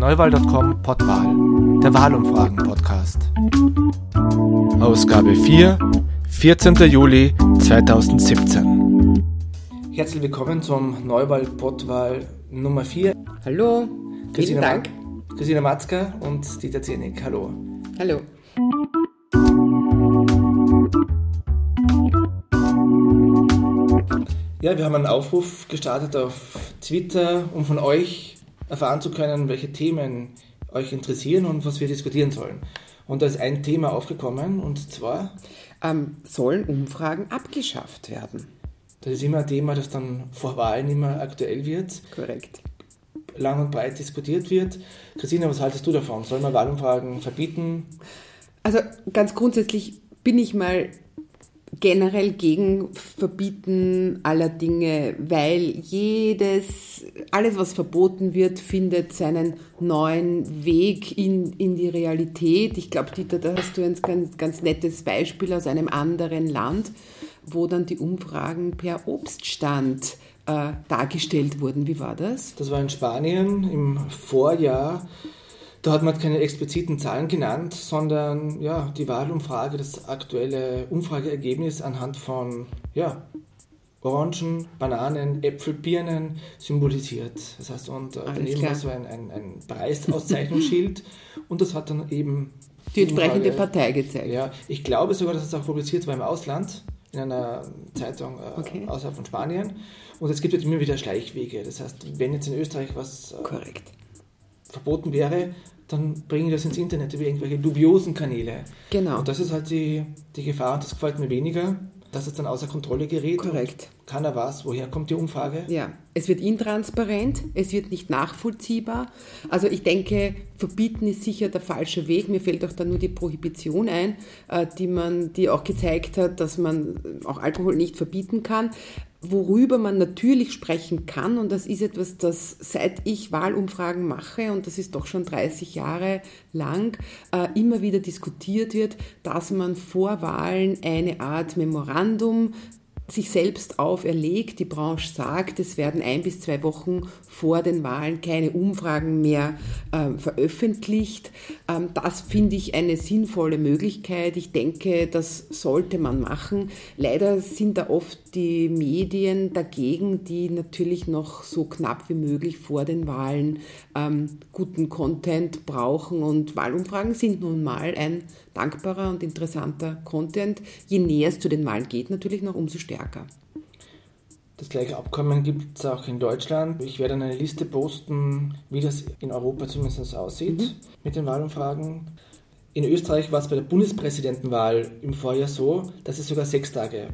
neuwahl.com Pottwahl, der Wahlumfragen-Podcast. Ausgabe 4, 14. Juli 2017. Herzlich willkommen zum Neuwahl-Pottwahl Nummer 4. Hallo, Christina, vielen Dank. Ma Christina Matzka und Dieter Zienig. Hallo. Hallo. Ja, wir haben einen Aufruf gestartet auf Twitter, um von euch erfahren zu können, welche Themen euch interessieren und was wir diskutieren sollen. Und da ist ein Thema aufgekommen und zwar. Ähm, sollen Umfragen abgeschafft werden? Das ist immer ein Thema, das dann vor Wahlen immer aktuell wird. Korrekt. Lang und breit diskutiert wird. Christina, was haltest du davon? Sollen wir Wahlumfragen verbieten? Also ganz grundsätzlich bin ich mal generell gegen Verbieten aller Dinge, weil jedes, alles was verboten wird, findet seinen neuen Weg in, in die Realität. Ich glaube, Dieter, da hast du ein ganz, ganz nettes Beispiel aus einem anderen Land, wo dann die Umfragen per Obststand äh, dargestellt wurden. Wie war das? Das war in Spanien im Vorjahr. Da hat man keine expliziten Zahlen genannt, sondern ja, die Wahlumfrage, das aktuelle Umfrageergebnis anhand von ja, Orangen, Bananen, Äpfel, Birnen symbolisiert. Das heißt, und äh, daneben war so ein, ein, ein Preisauszeichnungsschild und das hat dann eben die entsprechende Umfrage, Partei gezeigt. Ja, ich glaube sogar, dass es auch publiziert war im Ausland, in einer Zeitung äh, okay. außerhalb von Spanien. Und es gibt halt immer wieder Schleichwege. Das heißt, wenn jetzt in Österreich was äh, Korrekt verboten wäre, dann bringen die das ins Internet über irgendwelche dubiosen Kanäle. Genau. Und das ist halt die, die Gefahr, und das gefällt mir weniger, dass es dann außer Kontrolle gerät. Korrekt. Keiner weiß, woher kommt die Umfrage. Ja, es wird intransparent, es wird nicht nachvollziehbar. Also ich denke, verbieten ist sicher der falsche Weg. Mir fällt auch da nur die Prohibition ein, äh, die man, die auch gezeigt hat, dass man auch Alkohol nicht verbieten kann. Worüber man natürlich sprechen kann, und das ist etwas, das seit ich Wahlumfragen mache, und das ist doch schon 30 Jahre lang, äh, immer wieder diskutiert wird, dass man vor Wahlen eine Art Memorandum sich selbst auferlegt. Die Branche sagt, es werden ein bis zwei Wochen vor den Wahlen keine Umfragen mehr äh, veröffentlicht. Ähm, das finde ich eine sinnvolle Möglichkeit. Ich denke, das sollte man machen. Leider sind da oft die Medien dagegen, die natürlich noch so knapp wie möglich vor den Wahlen ähm, guten Content brauchen. Und Wahlumfragen sind nun mal ein dankbarer und interessanter Content. Je näher es zu den Wahlen geht, natürlich noch umso stärker. Das gleiche Abkommen gibt es auch in Deutschland. Ich werde eine Liste posten, wie das in Europa zumindest aussieht mhm. mit den Wahlumfragen. In Österreich war es bei der Bundespräsidentenwahl im Vorjahr so, dass es sogar sechs Tage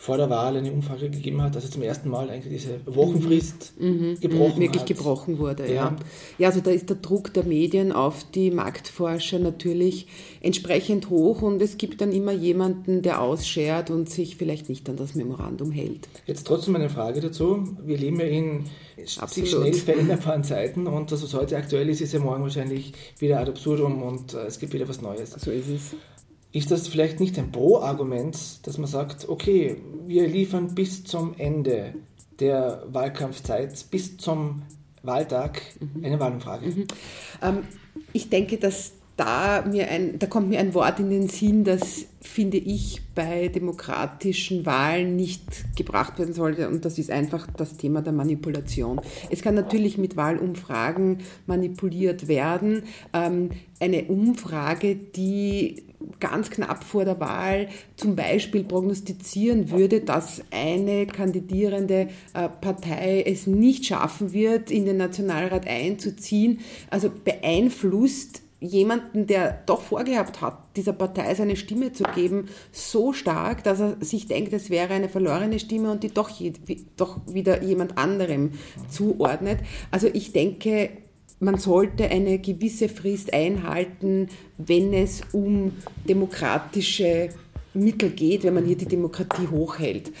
vor der Wahl eine Umfrage gegeben hat, dass er zum ersten Mal eigentlich diese Wochenfrist mhm. gebrochen mhm, wirklich hat. gebrochen wurde. Ja. ja. ja, also da ist der Druck der Medien auf die Marktforscher natürlich entsprechend hoch und es gibt dann immer jemanden, der ausschert und sich vielleicht nicht an das Memorandum hält. Jetzt trotzdem eine Frage dazu. Wir leben ja in sich schnell veränderbaren Zeiten und das, was heute aktuell ist, ist ja morgen wahrscheinlich wieder ad absurdum und äh, es gibt wieder was Neues. So ist es ist das vielleicht nicht ein Pro-Argument, dass man sagt, okay, wir liefern bis zum Ende der Wahlkampfzeit, bis zum Wahltag mhm. eine Wahlumfrage? Mhm. Ähm, ich denke, dass da, mir ein, da kommt mir ein Wort in den Sinn, das finde ich bei demokratischen Wahlen nicht gebracht werden sollte und das ist einfach das Thema der Manipulation. Es kann natürlich mit Wahlumfragen manipuliert werden. Ähm, eine Umfrage, die ganz knapp vor der Wahl zum Beispiel prognostizieren würde, dass eine kandidierende äh, Partei es nicht schaffen wird, in den Nationalrat einzuziehen, also beeinflusst jemanden, der doch vorgehabt hat, dieser Partei seine Stimme zu geben, so stark, dass er sich denkt, es wäre eine verlorene Stimme und die doch, doch wieder jemand anderem zuordnet. Also ich denke, man sollte eine gewisse Frist einhalten, wenn es um demokratische Mittel geht, wenn man hier die Demokratie hochhält.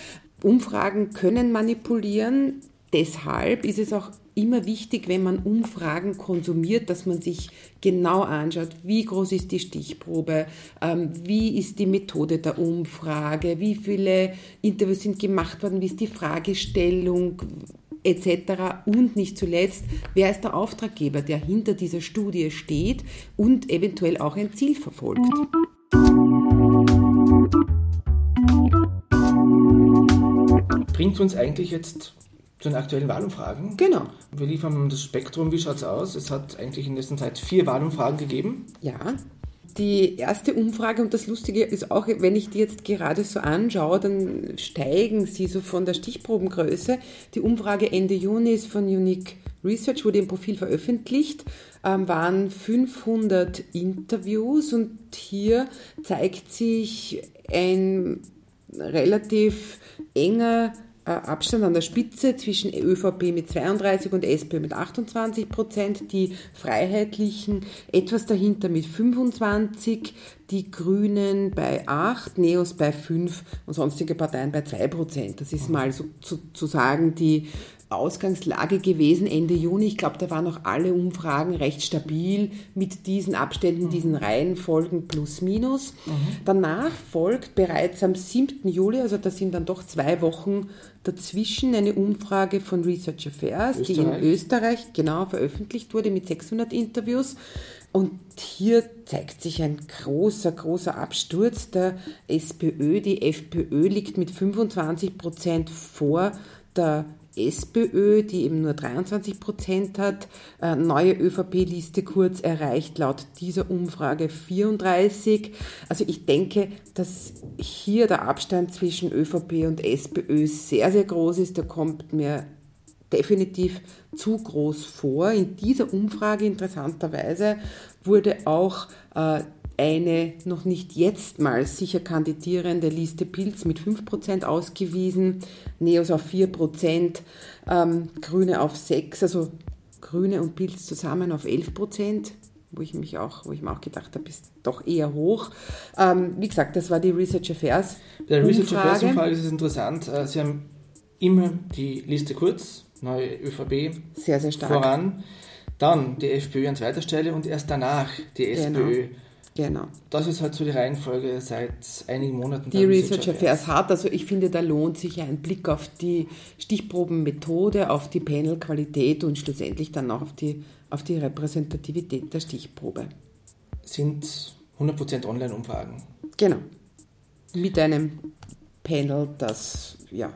Umfragen können manipulieren, deshalb ist es auch immer wichtig, wenn man Umfragen konsumiert, dass man sich genau anschaut, wie groß ist die Stichprobe, ähm, wie ist die Methode der Umfrage, wie viele Interviews sind gemacht worden, wie ist die Fragestellung, etc. Und nicht zuletzt, wer ist der Auftraggeber, der hinter dieser Studie steht und eventuell auch ein Ziel verfolgt. Bringt uns eigentlich jetzt zu den aktuellen Wahlumfragen. Genau. Wir liefern das Spektrum. Wie schaut es aus? Es hat eigentlich in letzter Zeit vier Wahlumfragen gegeben. Ja. Die erste Umfrage, und das Lustige ist auch, wenn ich die jetzt gerade so anschaue, dann steigen sie so von der Stichprobengröße. Die Umfrage Ende Juni ist von Unique Research, wurde im Profil veröffentlicht, ähm, waren 500 Interviews und hier zeigt sich ein relativ enger Abstand an der Spitze zwischen ÖVP mit 32 und SPÖ mit 28 Prozent, die Freiheitlichen etwas dahinter mit 25, die Grünen bei 8, Neos bei 5 und sonstige Parteien bei 2 Prozent. Das ist mal sozusagen die Ausgangslage gewesen Ende Juni. Ich glaube, da waren auch alle Umfragen recht stabil mit diesen Abständen, mhm. diesen Reihenfolgen plus minus. Mhm. Danach folgt bereits am 7. Juli, also da sind dann doch zwei Wochen dazwischen, eine Umfrage von Research Affairs, Österreich. die in Österreich genau veröffentlicht wurde mit 600 Interviews. Und hier zeigt sich ein großer, großer Absturz der SPÖ. Die FPÖ liegt mit 25 Prozent vor der SPÖ, die eben nur 23 Prozent hat, äh, neue ÖVP-Liste kurz erreicht laut dieser Umfrage 34. Also ich denke, dass hier der Abstand zwischen ÖVP und SPÖ sehr, sehr groß ist. Der kommt mir definitiv zu groß vor. In dieser Umfrage interessanterweise wurde auch äh, eine noch nicht jetzt mal sicher kandidierende Liste Pilz mit 5% ausgewiesen, Neos auf 4%, ähm, Grüne auf 6%, also Grüne und Pilz zusammen auf 11%, wo ich mich auch, wo ich mir auch gedacht habe, ist doch eher hoch. Ähm, wie gesagt, das war die Research Affairs. Bei der Research Affairs Umfrage ist es interessant. Äh, Sie haben immer die Liste kurz, neue ÖVP sehr, sehr stark. voran, dann die FPÖ an zweiter Stelle und erst danach die SPÖ. Genau. Genau. Das ist halt so die Reihenfolge seit einigen Monaten. Die Research Affairs hat, also ich finde, da lohnt sich ein Blick auf die Stichprobenmethode, auf die Panelqualität und schlussendlich dann auch auf die, auf die Repräsentativität der Stichprobe. Sind 100% Online-Umfragen. Genau. Mit einem Panel, das ja,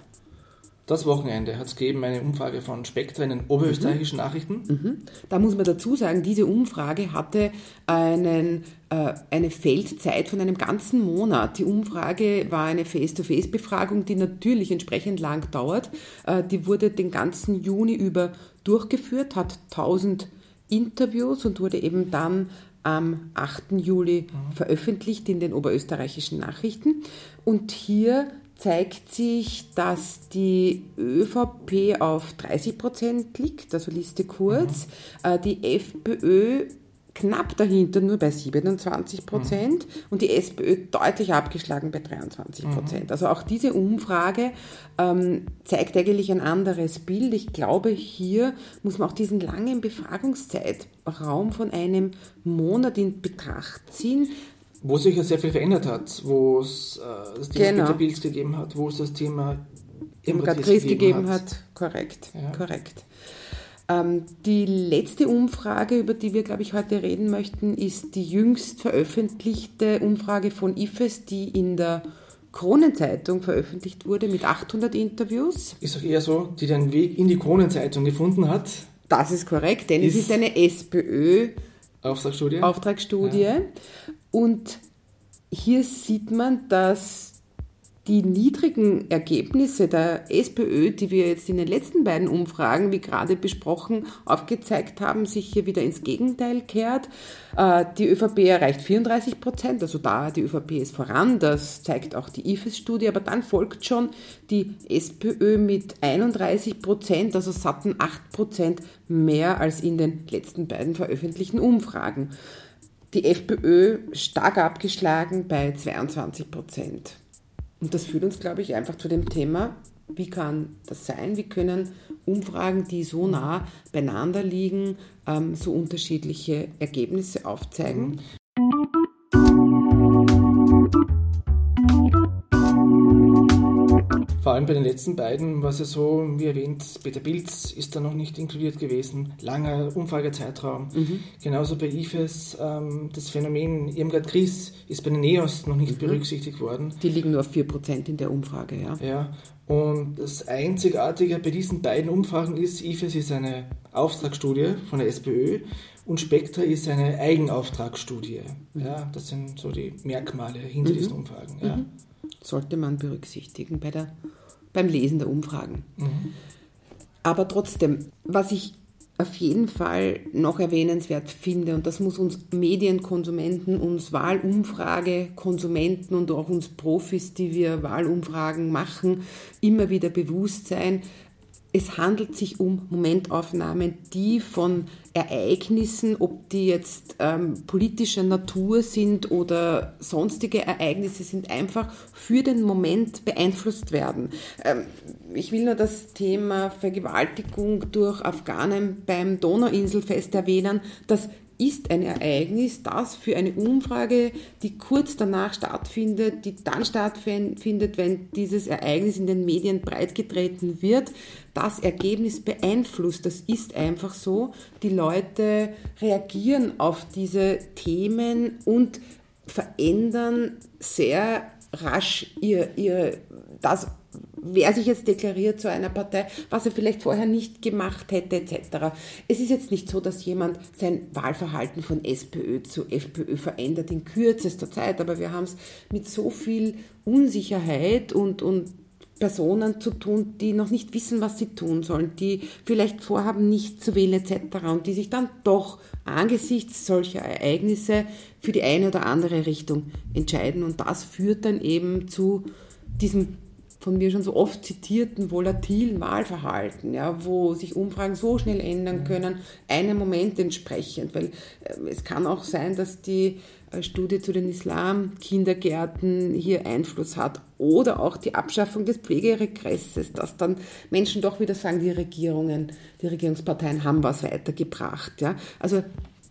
das Wochenende hat es gegeben eine Umfrage von Spektra in den oberösterreichischen mhm. Nachrichten. Mhm. Da muss man dazu sagen, diese Umfrage hatte einen, äh, eine Feldzeit von einem ganzen Monat. Die Umfrage war eine Face-to-Face-Befragung, die natürlich entsprechend lang dauert. Äh, die wurde den ganzen Juni über durchgeführt, hat 1000 Interviews und wurde eben dann am 8. Juli mhm. veröffentlicht in den oberösterreichischen Nachrichten. Und hier zeigt sich, dass die ÖVP auf 30 Prozent liegt, also Liste kurz, mhm. Äh, die FPÖ knapp dahinter nur bei 27 Prozent mhm. und die SPÖ deutlich abgeschlagen bei 23 Prozent. Mhm. Also auch diese Umfrage ähm, zeigt eigentlich ein anderes Bild. Ich glaube, hier muss man auch diesen langen Befragungszeitraum von einem Monat in Betracht ziehen, wo sich ja sehr viel verändert hat, wo es äh, das Thema genau. Bilds gegeben hat, wo es das Thema Demokratie gegeben hat. hat. Korrekt, ja. korrekt. Ähm, die letzte Umfrage, über die wir, glaube ich, heute reden möchten, ist die jüngst veröffentlichte Umfrage von IFES, die in der Kronenzeitung veröffentlicht wurde mit 800 Interviews. Ist auch eher so, die den Weg in die Kronenzeitung gefunden hat. Das ist korrekt, denn ist es ist eine SPÖ Auftragsstudie. Auftragsstudie. Ja. Und hier sieht man, dass die niedrigen Ergebnisse der SPÖ, die wir jetzt in den letzten beiden Umfragen, wie gerade besprochen, aufgezeigt haben, sich hier wieder ins Gegenteil kehrt. Äh, die ÖVP erreicht 34 Prozent, also da die ÖVP ist voran, das zeigt auch die IFES-Studie, aber dann folgt schon die SPÖ mit 31 Prozent, also satten 8 Prozent mehr als in den letzten beiden veröffentlichten Umfragen. Die FPÖ stark abgeschlagen bei 22 Prozent. Und das führt uns, glaube ich, einfach zu dem Thema, wie kann das sein? Wie können Umfragen, die so nah beieinander liegen, ähm, so unterschiedliche Ergebnisse aufzeigen? Allem allem bei den letzten beiden war es ja so, wie erwähnt, Peter Pilz ist da noch nicht inkludiert gewesen, langer Umfragezeitraum. Mhm. Genauso bei IFES, ähm, das Phänomen Irmgard Gries ist bei den NEOS noch nicht mhm. berücksichtigt worden. Die liegen nur auf 4% in der Umfrage, ja. Ja, und das Einzigartige bei diesen beiden Umfragen ist, IFES ist eine Auftragsstudie von der SPÖ und Spektra ist eine Eigenauftragsstudie. Mhm. Ja, das sind so die Merkmale hinter mhm. diesen Umfragen. Ja. Mhm. Sollte man berücksichtigen bei der, beim Lesen der Umfragen. Mhm. Aber trotzdem, was ich auf jeden Fall noch erwähnenswert finde, und das muss uns Medienkonsumenten, uns Wahlumfragekonsumenten und auch uns Profis, die wir Wahlumfragen machen, immer wieder bewusst sein, es handelt sich um Momentaufnahmen, die von Ereignissen, ob die jetzt ähm, politischer Natur sind oder sonstige Ereignisse sind, einfach für den Moment beeinflusst werden. Ähm, ich will nur das Thema Vergewaltigung durch Afghanen beim Donauinselfest erwähnen. Das ist ein Ereignis, das für eine Umfrage, die kurz danach stattfindet, die dann stattfindet, wenn dieses Ereignis in den Medien breitgetreten wird, das Ergebnis beeinflusst. Das ist einfach so. Die Leute reagieren auf diese Themen und verändern sehr rasch ihr, ihr, das, wer sich jetzt deklariert zu einer Partei, was er vielleicht vorher nicht gemacht hätte, etc. Es ist jetzt nicht so, dass jemand sein Wahlverhalten von SPÖ zu FPÖ verändert in kürzester Zeit, aber wir haben es mit so viel Unsicherheit und, und Personen zu tun, die noch nicht wissen, was sie tun sollen, die vielleicht vorhaben, nicht zu wählen etc. und die sich dann doch angesichts solcher Ereignisse für die eine oder andere Richtung entscheiden. Und das führt dann eben zu diesem von mir schon so oft zitierten volatilen Wahlverhalten, ja, wo sich Umfragen so schnell ändern können, einem Moment entsprechend, weil äh, es kann auch sein, dass die äh, Studie zu den Islam-Kindergärten hier Einfluss hat oder auch die Abschaffung des Pflegeregresses, dass dann Menschen doch wieder sagen, die Regierungen, die Regierungsparteien haben was weitergebracht. Ja. Also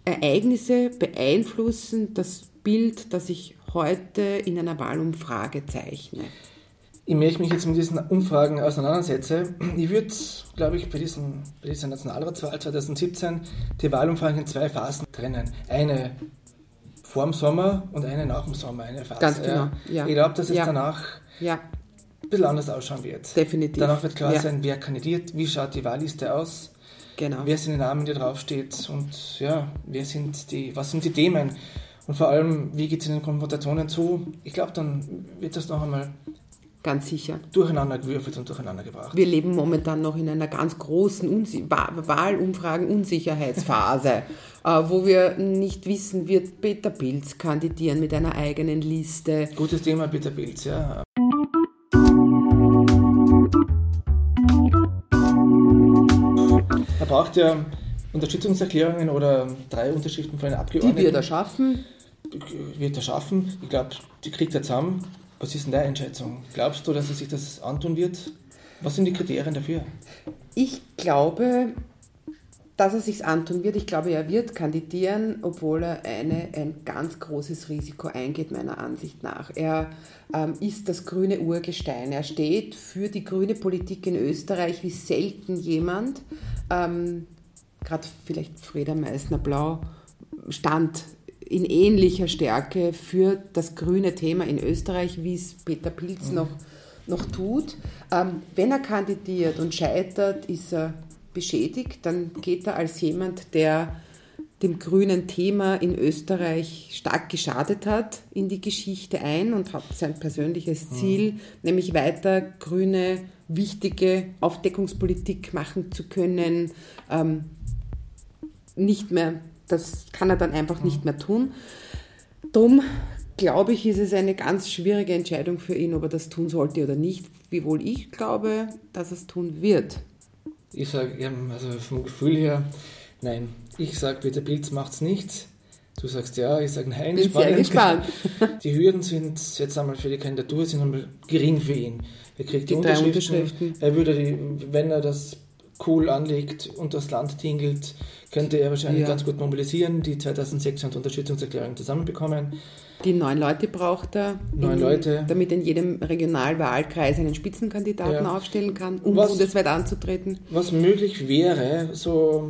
Ereignisse beeinflussen das Bild, das ich heute in einer Wahlumfrage zeichne je mehr ich mich jetzt mit diesen Umfragen auseinandersetze, ich würde, glaube ich, bei, diesen, bei dieser Nationalratswahl 2017 die Wahlumfragen in zwei Phasen trennen. Eine vor dem Sommer und eine nach dem Sommer, eine Phase. Ganz genau, ja. Ich glaube, dass es ja. danach ja. ein bisschen anders ausschauen wird. Definitiv. Danach wird klar ja. sein, wer kandidiert, wie schaut die Wahlliste aus, genau. wer sind die Namen, die draufsteht und ja, wer sind die, was sind die Themen und vor allem, wie geht es in den Konfrontationen zu. Ich glaube, dann wird das noch einmal Ganz sicher. Durcheinander gewürfelt und durcheinander gebracht. Wir leben momentan noch in einer ganz großen Unsi Wahlumfragen-Unsicherheitsphase, äh, wo wir nicht wissen, wird Peter Pilz kandidieren mit einer eigenen Liste. Gutes Thema, Peter Pilz, ja. Er braucht ja Unterstützungserklärungen oder drei Unterschriften von den Abgeordneten. Die wird er schaffen. Wird er schaffen. Ich glaube, die kriegt er zusammen. Was ist denn deine Einschätzung? Glaubst du, dass er sich das antun wird? Was sind die Kriterien dafür? Ich glaube, dass er sich antun wird. Ich glaube, er wird kandidieren, obwohl er eine, ein ganz großes Risiko eingeht, meiner Ansicht nach. Er ähm, ist das grüne Urgestein. Er steht für die grüne Politik in Österreich wie selten jemand. Ähm, Gerade vielleicht Freda Meissner-Blau stand in ähnlicher Stärke für das grüne Thema in Österreich, wie es Peter Pilz mhm. noch, noch tut. Ähm, wenn er kandidiert und scheitert, ist er beschädigt, dann geht er als jemand, der dem grünen Thema in Österreich stark geschadet hat, in die Geschichte ein und hat sein persönliches mhm. Ziel, mhm. nämlich weiter grüne, wichtige Aufdeckungspolitik machen zu können, ähm, nicht mehr das kann er dann einfach nicht mehr tun. Darum glaube ich, ist es eine ganz schwierige Entscheidung für ihn, ob er das tun sollte oder nicht, wiewohl ich glaube, dass er es tun wird. Ich sage, also vom Gefühl her, nein. Ich sage, Peter Pilz macht es nicht. Du sagst ja, ich sage nein. Bin sehr gespannt. Die Hürden sind jetzt einmal für die Kandidatur sind einmal gering für ihn. Er kriegt die, die Unterschriften. Unterschriften. Er würde, die, wenn er das cool anlegt und das Land tingelt, könnte er wahrscheinlich Ja. ganz gut mobilisieren, die 2600 Unterstützungserklärungen zusammenbekommen. Die neun Leute braucht er, Neun in, Leute. damit in jedem Regionalwahlkreis einen Spitzenkandidaten Ja. aufstellen kann, um Was- bundesweit anzutreten. Was möglich wäre, so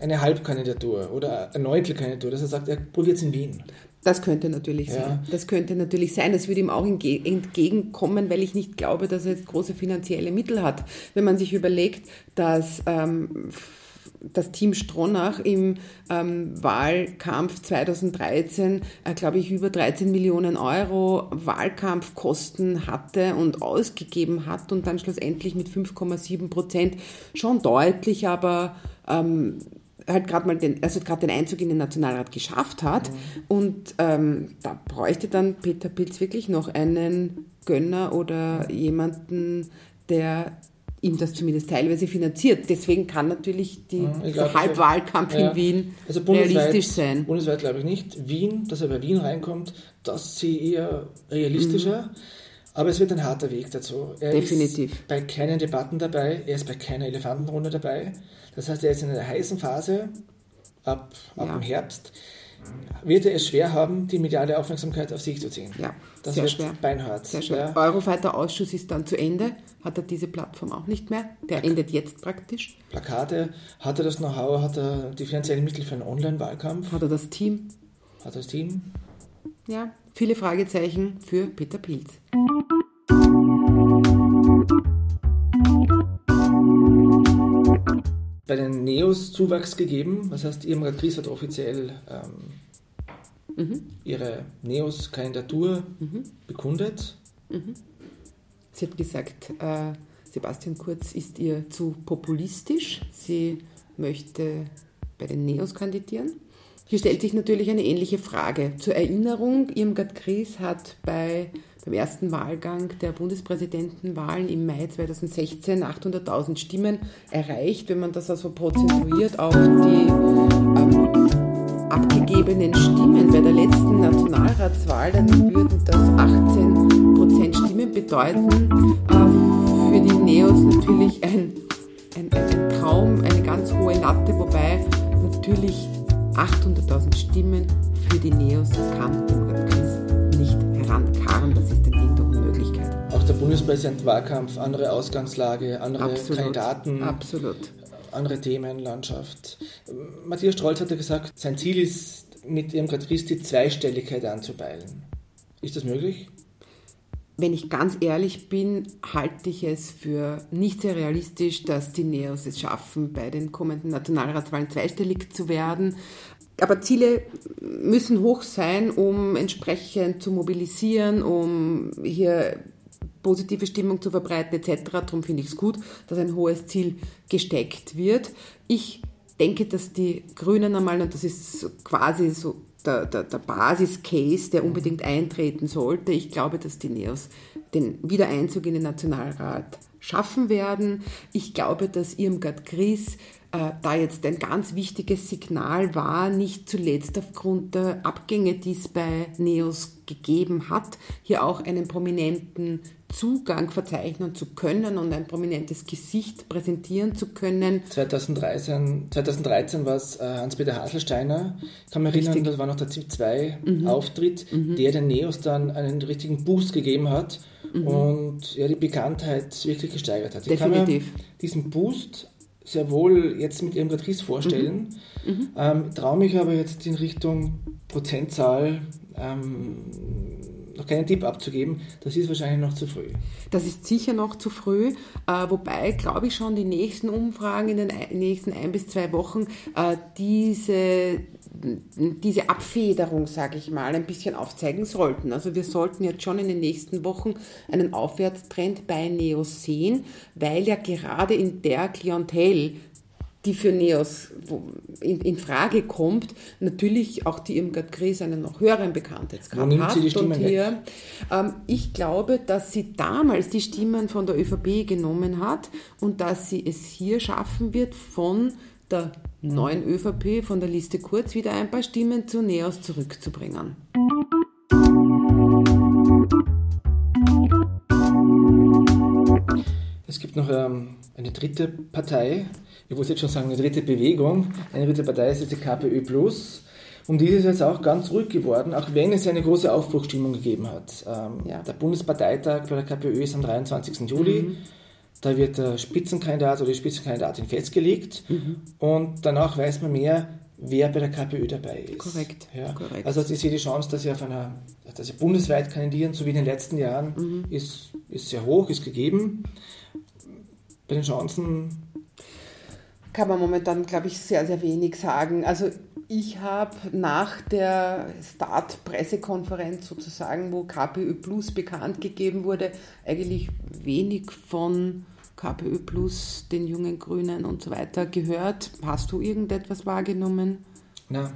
eine Halbkandidatur oder eine Neuntelkandidatur, dass er sagt, er probiert es in Wien. Das könnte natürlich Ja. sein. Das könnte natürlich sein. Das würde ihm auch entge- entgegenkommen, weil ich nicht glaube, dass er jetzt große finanzielle Mittel hat. Wenn man sich überlegt, dass ähm, das Team Stronach im ähm, Wahlkampf 2013, äh, glaube ich, über 13 Millionen Euro Wahlkampfkosten hatte und ausgegeben hat und dann schlussendlich mit 5,7 Prozent schon deutlich, aber ähm, halt gerade mal den, also gerade den Einzug in den Nationalrat geschafft hat. Und ähm, da bräuchte dann Peter Pilz wirklich noch einen Gönner oder jemanden, der ihm das zumindest teilweise finanziert. Deswegen kann natürlich die so Halbwahlkampf Ja. in Wien also realistisch sein. Bundesweit glaube ich nicht. Wien, dass er bei Wien reinkommt, das sehe ich eher realistischer. Aber es wird ein harter Weg dazu. Er Mhm. Definitiv. ist bei keinen Debatten dabei, er ist bei keiner Elefantenrunde dabei. Das heißt, er ist in einer heißen Phase ab, ab Ja. dem Herbst. Wird er es schwer haben, die mediale Aufmerksamkeit auf sich zu ziehen. Ja, Das sehr wird schwer. beinhart. Sehr schwer. Ja. Eurofighter-Ausschuss ist dann zu Ende. Hat er diese Plattform auch nicht mehr? Der endet jetzt praktisch. Plakate, hat er das Know-how, hat er die finanziellen Mittel für einen Online-Wahlkampf, Hat er das Team? hat er das Team? Ja, viele Fragezeichen für Peter Pilz. Bei den Neos Zuwachs gegeben. Das heißt, Irmgard Gries hat offiziell ähm, ihre Neos-Kandidatur bekundet. Sie hat gesagt, äh, Sebastian Kurz ist ihr zu populistisch. Sie möchte bei den Neos kandidieren. Hier stellt sich natürlich eine ähnliche Frage. Zur Erinnerung, Irmgard Gries hat bei, beim ersten Wahlgang der Bundespräsidentenwahlen im Mai 2016 800.000 Stimmen erreicht. Wenn man das also prozentuiert auf die ähm, abgegebenen Stimmen bei der letzten Nationalratswahl, dann würden das 18% Stimmen bedeuten. Äh, für die Neos natürlich ein, ein, ein, Traum, eine ganz hohe Latte, wobei natürlich 800.000 Stimmen für die Neos, das kann Democrat Herankarren, das ist ein Ding der Unmöglichkeit. Auch der Bundespräsidentenwahlkampf, andere Ausgangslage, andere Absolut, Kandidaten, absolut. andere Themenlandschaft. Matthias Strolz hatte gesagt, sein Ziel ist, mit Irmgard Gries die Zweistelligkeit anzupeilen. Ist das möglich? Wenn ich ganz ehrlich bin, halte ich es für nicht sehr realistisch, dass die Neos es schaffen, bei den kommenden Nationalratswahlen zweistellig zu werden. Aber Ziele müssen hoch sein, um entsprechend zu mobilisieren, um hier positive Stimmung zu verbreiten etc. Darum finde ich es gut, dass ein hohes Ziel gesteckt wird. Ich denke, dass die Grünen einmal, und das ist quasi so der, der, der Basiscase, der unbedingt eintreten sollte. Ich glaube, dass die Neos den Wiedereinzug in den Nationalrat schaffen werden. Ich glaube, dass Irmgard Gries äh, da jetzt ein ganz wichtiges Signal war, nicht zuletzt aufgrund der Abgänge, die es bei Neos gegeben hat, hier auch einen prominenten Zugang verzeichnen zu können und ein prominentes Gesicht präsentieren zu können. 2013, 2013 war es äh, Hans-Peter Haselsteiner, kann mich erinnern, das war noch der ZIP-2-Auftritt, der den Neos dann einen richtigen Boost gegeben hat und ja, die Bekanntheit wirklich gesteigert hat. Ich kann Definitiv. mir diesen Boost sehr wohl jetzt mit Irmgard Ries vorstellen, ähm, traue mich aber jetzt in Richtung Prozentzahl ähm, noch keinen Tipp abzugeben, das ist wahrscheinlich noch zu früh. Das ist sicher noch zu früh, äh, wobei, glaube ich, schon die nächsten Umfragen in den nächsten ein bis zwei Wochen äh, diese, diese Abfederung, sage ich mal, ein bisschen aufzeigen sollten. Also wir sollten jetzt schon in den nächsten Wochen einen Aufwärtstrend bei Neos sehen, weil ja gerade in der Klientel, die für Neos in, in Frage kommt, natürlich auch die Irmgard Gries einen noch höheren Bekanntheitsgrad nimmt hat. sie die Stimmen und hier, ähm, ich glaube, dass sie damals die Stimmen von der ÖVP genommen hat und dass sie es hier schaffen wird, von der neuen ÖVP, von der Liste Kurz, wieder ein paar Stimmen zu Neos zurückzubringen. Gibt noch ähm, eine dritte Partei, ich wollte jetzt schon sagen, eine dritte Bewegung. Eine dritte Partei ist die KPÖ Plus. Um die ist jetzt auch ganz ruhig geworden, auch wenn es eine große Aufbruchstimmung gegeben hat. Ähm, ja. Der Bundesparteitag bei der KPÖ ist am 23. Juli. Mhm. Da wird der Spitzenkandidat oder die Spitzenkandidatin festgelegt mhm. und danach weiß man mehr, wer bei der KPÖ dabei ist. Korrekt. Ja. Korrekt. Also ich sehe die Chance, dass sie auf einer, dass sie bundesweit kandidieren, so wie in den letzten Jahren, mhm. ist, ist sehr hoch, ist gegeben. Bei den Chancen kann man momentan, glaube ich, sehr, sehr wenig sagen. Also ich habe nach der Start-Pressekonferenz sozusagen, wo KPÖ Plus bekannt gegeben wurde, eigentlich wenig von KPÖ Plus, den jungen Grünen und so weiter gehört. Hast du irgendetwas wahrgenommen? Nein.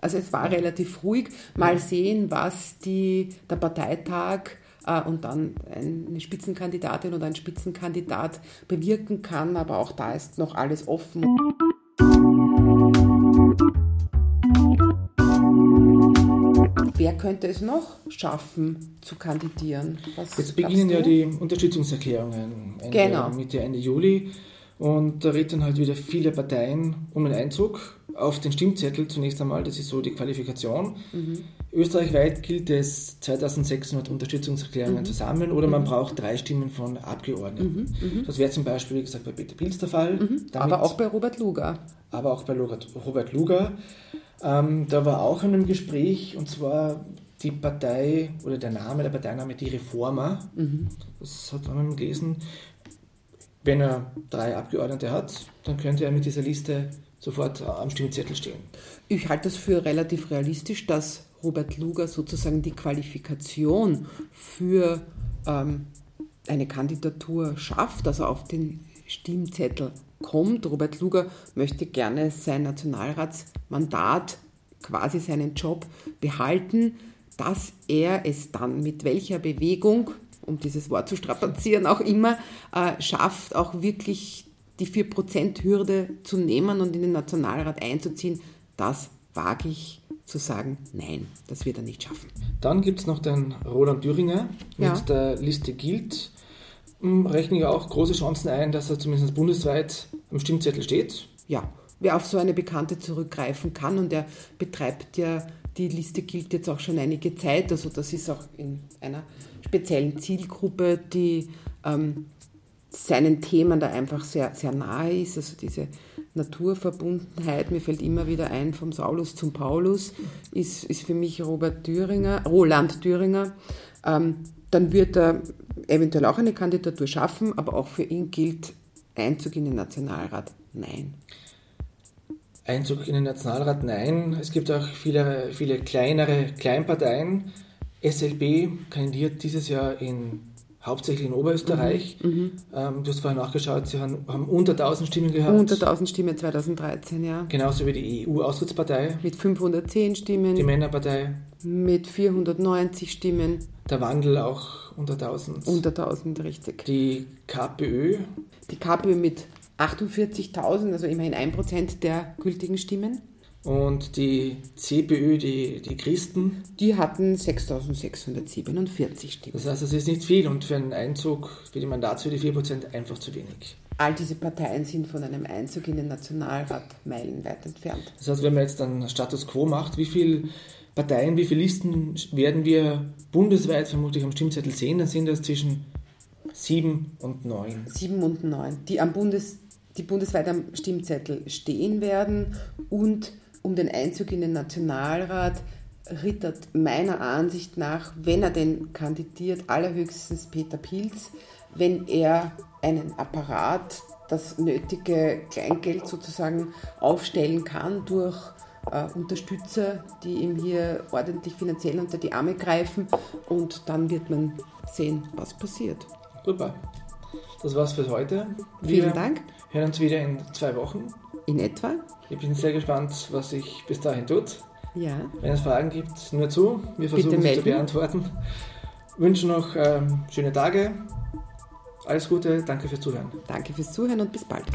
Also es war relativ ruhig. Mal sehen, was die, der Parteitag und dann eine Spitzenkandidatin oder ein Spitzenkandidat bewirken kann. Aber auch da ist noch alles offen. Wer könnte es noch schaffen, zu kandidieren? Was Jetzt beginnen ja die Unterstützungserklärungen Ende, genau. Mitte, Ende Juli. Und da reden halt wieder viele Parteien um den Einzug auf den Stimmzettel zunächst einmal. Das ist so die Qualifikation. Mhm. Österreichweit gilt es 2600 Unterstützungserklärungen mhm. zu sammeln oder man mhm. braucht drei Stimmen von Abgeordneten. Mhm. mhm. Das wäre zum Beispiel, wie gesagt, bei Peter Pilz der Fall. Mhm. Damit, aber auch bei Robert Luger. Aber auch bei Robert Luger. Ähm, da war auch in einem Gespräch, und zwar die Partei oder der Name der Parteiname die Reformer. Mhm. Das hat man gelesen. Wenn er drei Abgeordnete hat, dann könnte er mit dieser Liste sofort am Stimmzettel stehen. Ich halte das für relativ realistisch, dass Robert Luger sozusagen die Qualifikation für ähm, eine Kandidatur schafft, also auf den Stimmzettel kommt. Robert Luger möchte gerne sein Nationalratsmandat, quasi seinen Job behalten, dass er es dann mit welcher Bewegung, um dieses Wort zu strapazieren, auch immer, äh, schafft, auch wirklich die 4%-Hürde zu nehmen und in den Nationalrat einzuziehen, das wage ich zu sagen, nein, das wird er nicht schaffen. Dann gibt es noch den Roland Thüringer mit ja. der Liste Gilt rechne ich auch große Chancen ein, dass er zumindest bundesweit am Stimmzettel steht. Ja, wer auf so eine Bekannte zurückgreifen kann und er betreibt ja, die Liste gilt jetzt auch schon einige Zeit, also das ist auch in einer speziellen Zielgruppe, die ähm, seinen Themen da einfach sehr, sehr nahe ist, also diese Naturverbundenheit, mir fällt immer wieder ein, vom Saulus zum Paulus, ist, ist für mich Robert Thüringer, Roland Thüringer. Ähm, dann wird er eventuell auch eine Kandidatur schaffen, aber auch für ihn gilt Einzug in den Nationalrat nein. Einzug in den Nationalrat nein. Es gibt auch viele, viele kleinere Kleinparteien. SLB kandidiert dieses Jahr in hauptsächlich in Oberösterreich. Mhm, mhm. ähm, du hast vorhin nachgeschaut, sie haben, haben, unter 1000 Stimmen gehabt. Unter 1000 Stimmen 2013, ja. Genauso wie die EU-Austrittspartei. Mit 510 Stimmen. Die Männerpartei. Mit 490 Stimmen. Der Wandel auch unter 1000. Unter 1000, richtig. Die KPÖ. Die KPÖ mit 48.000, also immerhin 1% der gültigen Stimmen. Und die CPÖ, die, die Christen? Die hatten 6.647 Stimmen. Das heißt, das ist nicht viel und für einen Einzug, für die Mandatshöhe 4% einfach zu wenig. All diese Parteien sind von einem Einzug in den Nationalrat meilenweit entfernt. Das heißt, wenn man jetzt dann Status Quo macht, wie viele Parteien, wie viele Listen werden wir bundesweit vermutlich am Stimmzettel sehen? Dann sind das zwischen sieben und neun. Sieben und neun, die, am Bundes, die bundesweit am Stimmzettel stehen werden und um den Einzug in den Nationalrat rittert meiner Ansicht nach, wenn er denn kandidiert, allerhöchstens Peter Pilz, wenn er einen Apparat, das nötige Kleingeld sozusagen aufstellen kann durch äh, Unterstützer, die ihm hier ordentlich finanziell unter die Arme greifen und dann wird man sehen, was passiert. Super. Das war's für heute. Wir Vielen Dank. hören uns wieder in zwei Wochen. In etwa? Ich bin sehr gespannt, was sich bis dahin tut. Ja. Wenn es Fragen gibt, nur zu. Wir versuchen sie zu beantworten. Wünschen noch ähm, schöne Tage. Alles Gute, danke fürs Zuhören. Danke fürs Zuhören und bis bald.